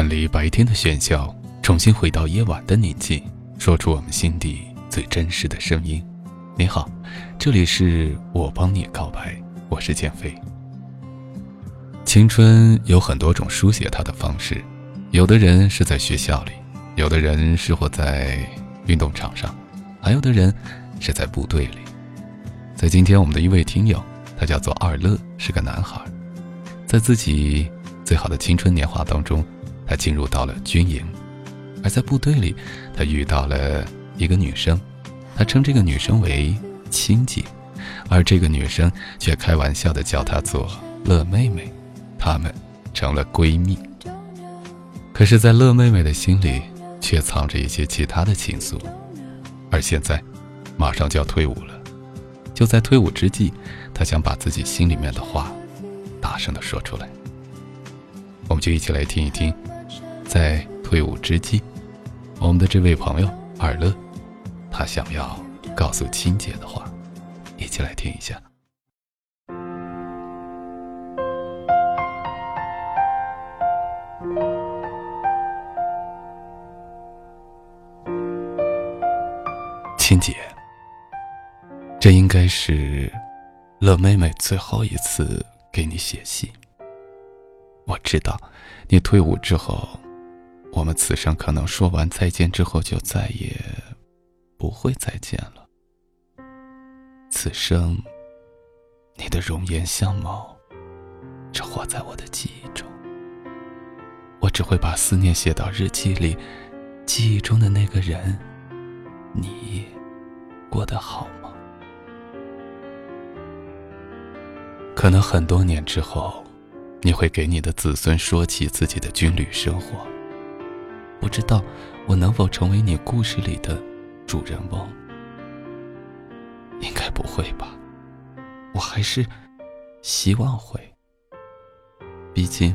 远离白天的喧嚣，重新回到夜晚的宁静，说出我们心底最真实的声音。你好，这里是我帮你告白，我是减肥。青春有很多种书写它的方式，有的人是在学校里，有的人是活在运动场上，还有的人是在部队里。在今天，我们的一位听友，他叫做二乐，是个男孩，在自己最好的青春年华当中，他进入到了军营，而在部队里，他遇到了一个女生，他称这个女生为亲姐，而这个女生却开玩笑的叫她做乐妹妹，她们成了闺蜜。可是，在乐妹妹的心里，却藏着一些其他的情愫，而现在，马上就要退伍了。就在退伍之际，他想把自己心里面的话大声的说出来。我们就一起来听一听，在退伍之际，我们的这位朋友尔乐，他想要告诉亲姐的话，一起来听一下。亲姐。这应该是乐妹妹最后一次给你写信。我知道，你退伍之后，我们此生可能说完再见之后就再也不会再见了。此生，你的容颜相貌只活在我的记忆中。我只会把思念写到日记里，记忆中的那个人，你过得好吗？可能很多年之后，你会给你的子孙说起自己的军旅生活。不知道我能否成为你故事里的主人翁？应该不会吧。我还是希望会。毕竟，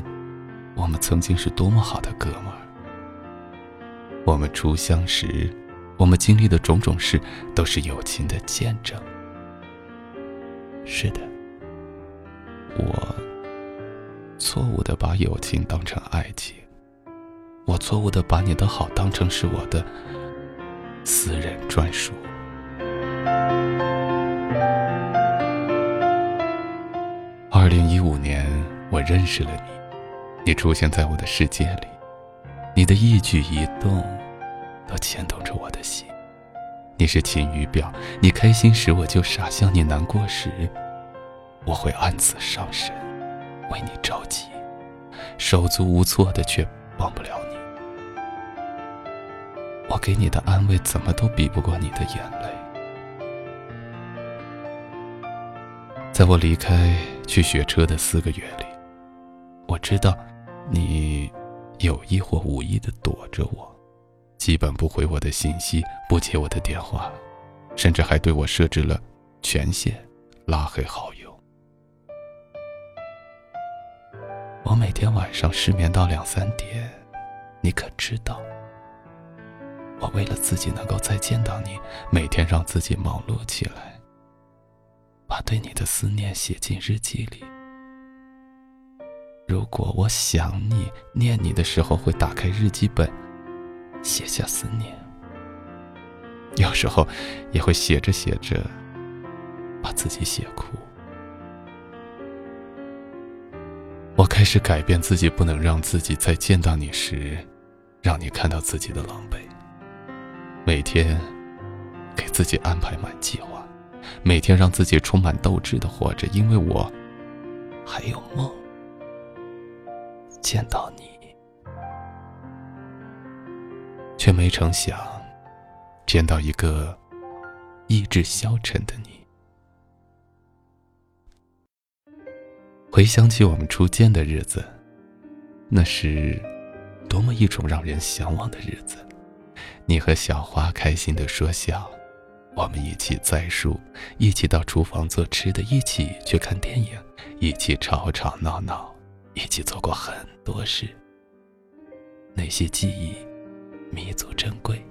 我们曾经是多么好的哥们儿。我们初相识，我们经历的种种事，都是友情的见证。是的。我错误的把友情当成爱情，我错误的把你的好当成是我的私人专属。二零一五年，我认识了你，你出现在我的世界里，你的一举一动都牵动着我的心。你是晴雨表，你开心时我就傻笑，你难过时。我会暗自伤神，为你着急，手足无措的却帮不了。我给你的安慰怎么都比不过你的眼泪。在我离开去学车的四个月里，我知道你有意或无意的躲着我，基本不回我的信息，不接我的电话，甚至还对我设置了权限，拉黑好友。我每天晚上失眠到两三点，你可知道？我为了自己能够再见到你，每天让自己忙碌起来，把对你的思念写进日记里。如果我想你、念你的时候，会打开日记本，写下思念。有时候也会写着写着，把自己写哭。我开始改变自己，不能让自己再见到你时，让你看到自己的狼狈。每天给自己安排满计划，每天让自己充满斗志的活着，因为我还有梦。见到你，却没成想见到一个意志消沉的你。回想起我们初见的日子，那是多么一种让人向往的日子。你和小花开心的说笑，我们一起栽树，一起到厨房做吃的，一起去看电影，一起吵吵闹闹，一起做过很多事。那些记忆弥足珍贵，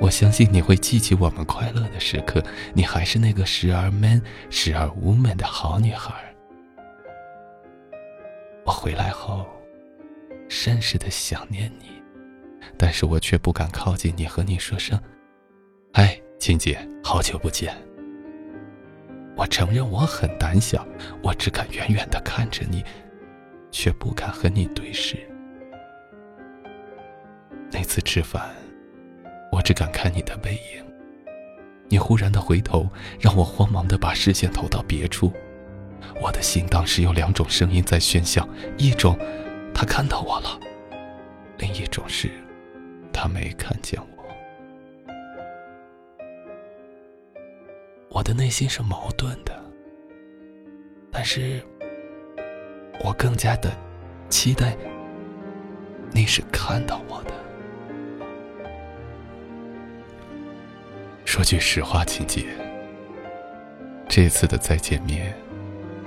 我相信你会记起我们快乐的时刻。你还是那个时而 man 时而 woman 的好女孩。我回来后，甚是的想念你，但是我却不敢靠近你，和你说声：“哎，青姐，好久不见。”我承认我很胆小，我只敢远远的看着你，却不敢和你对视。那次吃饭，我只敢看你的背影。你忽然的回头，让我慌忙的把视线投到别处。我的心当时有两种声音在喧嚣：一种，他看到我了；另一种是，他没看见我。我的内心是矛盾的，但是，我更加的期待你是看到我的。说句实话，秦姐，这次的再见面，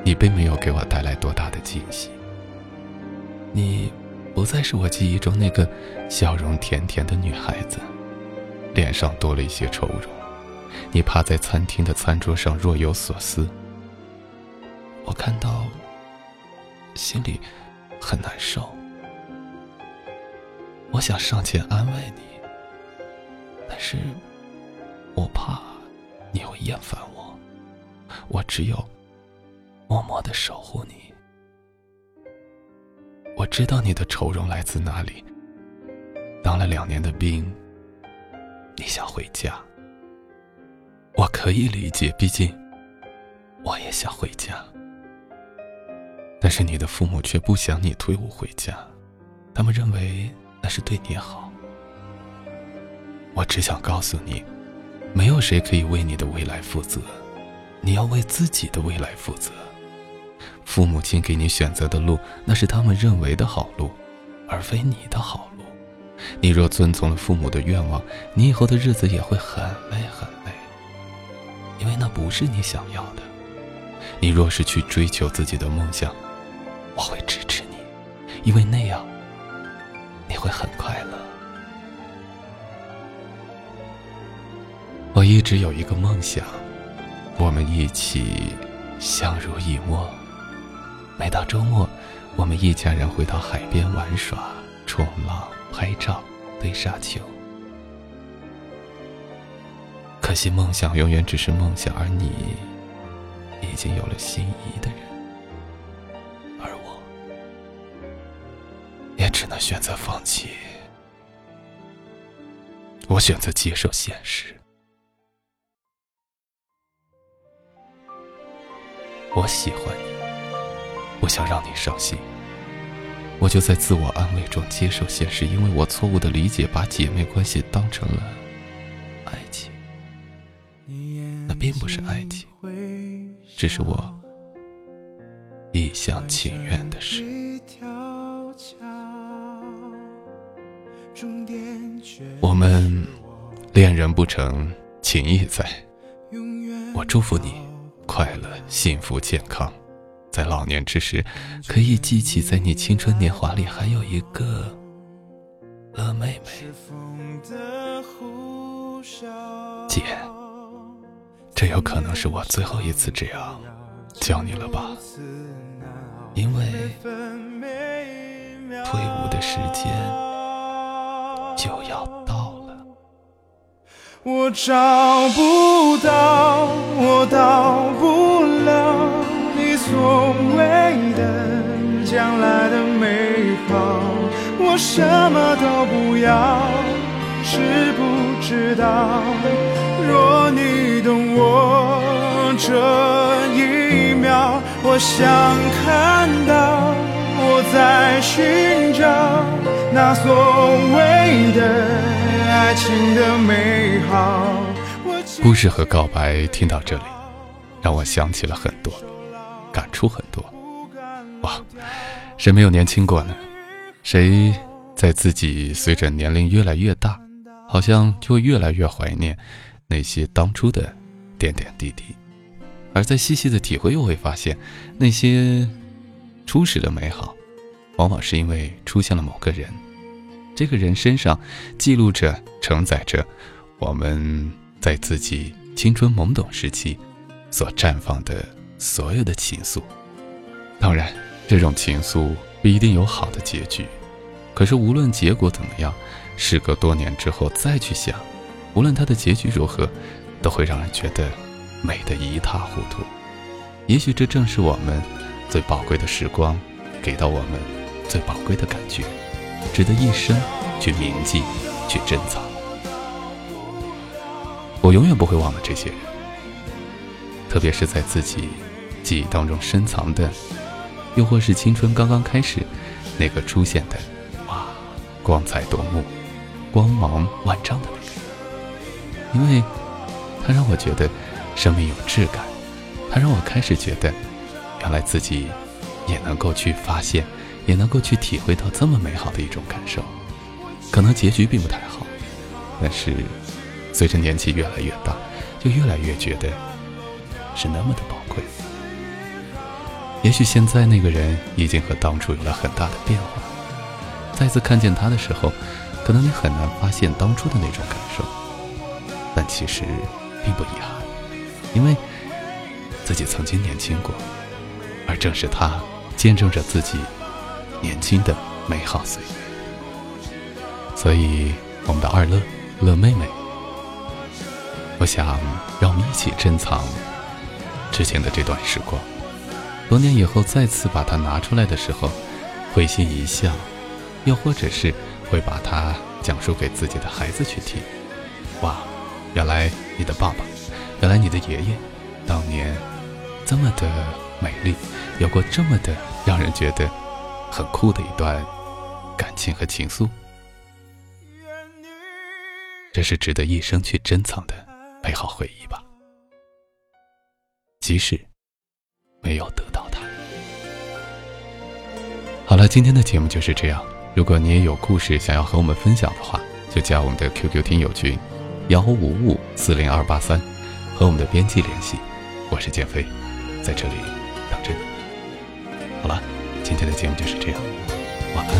你并没有给我带来多大的惊喜。你不再是我记忆中那个笑容甜甜的女孩子，脸上多了一些愁容。你趴在餐厅的餐桌上，若有所思。我看到，心里很难受。我想上前安慰你，但是。我怕你会厌烦我，我只有默默的守护你。我知道你的愁容来自哪里。当了两年的兵，你想回家，我可以理解，毕竟我也想回家。但是你的父母却不想你退伍回家，他们认为那是对你好。我只想告诉你。没有谁可以为你的未来负责，你要为自己的未来负责。父母亲给你选择的路，那是他们认为的好路，而非你的好路。你若遵从了父母的愿望，你以后的日子也会很累很累，因为那不是你想要的。你若是去追求自己的梦想，我会支持你，因为那样你会很快乐。我一直有一个梦想，我们一起相濡以沫。每到周末，我们一家人会到海边玩耍、冲浪、拍照、堆沙球。可惜梦想永远只是梦想，而你已经有了心仪的人，而我也只能选择放弃。我选择接受现实。我喜欢你，不想让你伤心，我就在自我安慰中接受现实，因为我错误的理解，把姐妹关系当成了爱情，那并不是爱情，只是我一厢情愿的事。我们恋人不成，情义在，我祝福你。快乐、幸福、健康，在老年之时，可以记起在你青春年华里还有一个乐妹妹。姐，这有可能是我最后一次这样叫你了吧？因为退伍的时间就要到了。我找不到，我到不了你所谓的将来的美好。我什么都不要，知不知道？若你懂我这一秒，我想看到我在寻找那所谓的。爱情的美好。故事和告白听到这里，让我想起了很多，感触很多。哇，谁没有年轻过呢？谁在自己随着年龄越来越大，好像就越来越怀念那些当初的点点滴滴，而在细细的体会，又会发现那些初始的美好，往往是因为出现了某个人。这个人身上记录着、承载着我们在自己青春懵懂时期所绽放的所有的情愫。当然，这种情愫不一定有好的结局，可是无论结果怎么样，时隔多年之后再去想，无论它的结局如何，都会让人觉得美得一塌糊涂。也许这正是我们最宝贵的时光，给到我们最宝贵的感觉，值得一生去铭记、去珍藏。我永远不会忘了这些人，特别是在自己记忆当中深藏的，又或是青春刚刚开始那个出现的，哇，光彩夺目、光芒万丈的那个人，因为他让我觉得生命有质感，他让我开始觉得，原来自己也能够去发现，也能够去体会到这么美好的一种感受。可能结局并不太好，但是。随着年纪越来越大，就越来越觉得是那么的宝贵。也许现在那个人已经和当初有了很大的变化，再次看见他的时候，可能你很难发现当初的那种感受。但其实并不遗憾，因为自己曾经年轻过，而正是他见证着自己年轻的美好岁月。所以，我们的二乐乐妹妹。我想，让我们一起珍藏之前的这段时光。多年以后再次把它拿出来的时候，会心一笑，又或者是会把它讲述给自己的孩子去听。哇，原来你的爸爸，原来你的爷爷，当年这么的美丽，有过这么的让人觉得很酷的一段感情和情愫。这是值得一生去珍藏的。美好回忆吧，即使没有得到它。好了，今天的节目就是这样。如果你也有故事想要和我们分享的话，就加我们的 QQ 听友群幺五五四零二八三，和我们的编辑联系。我是建飞，在这里等着你。好了，今天的节目就是这样，晚安。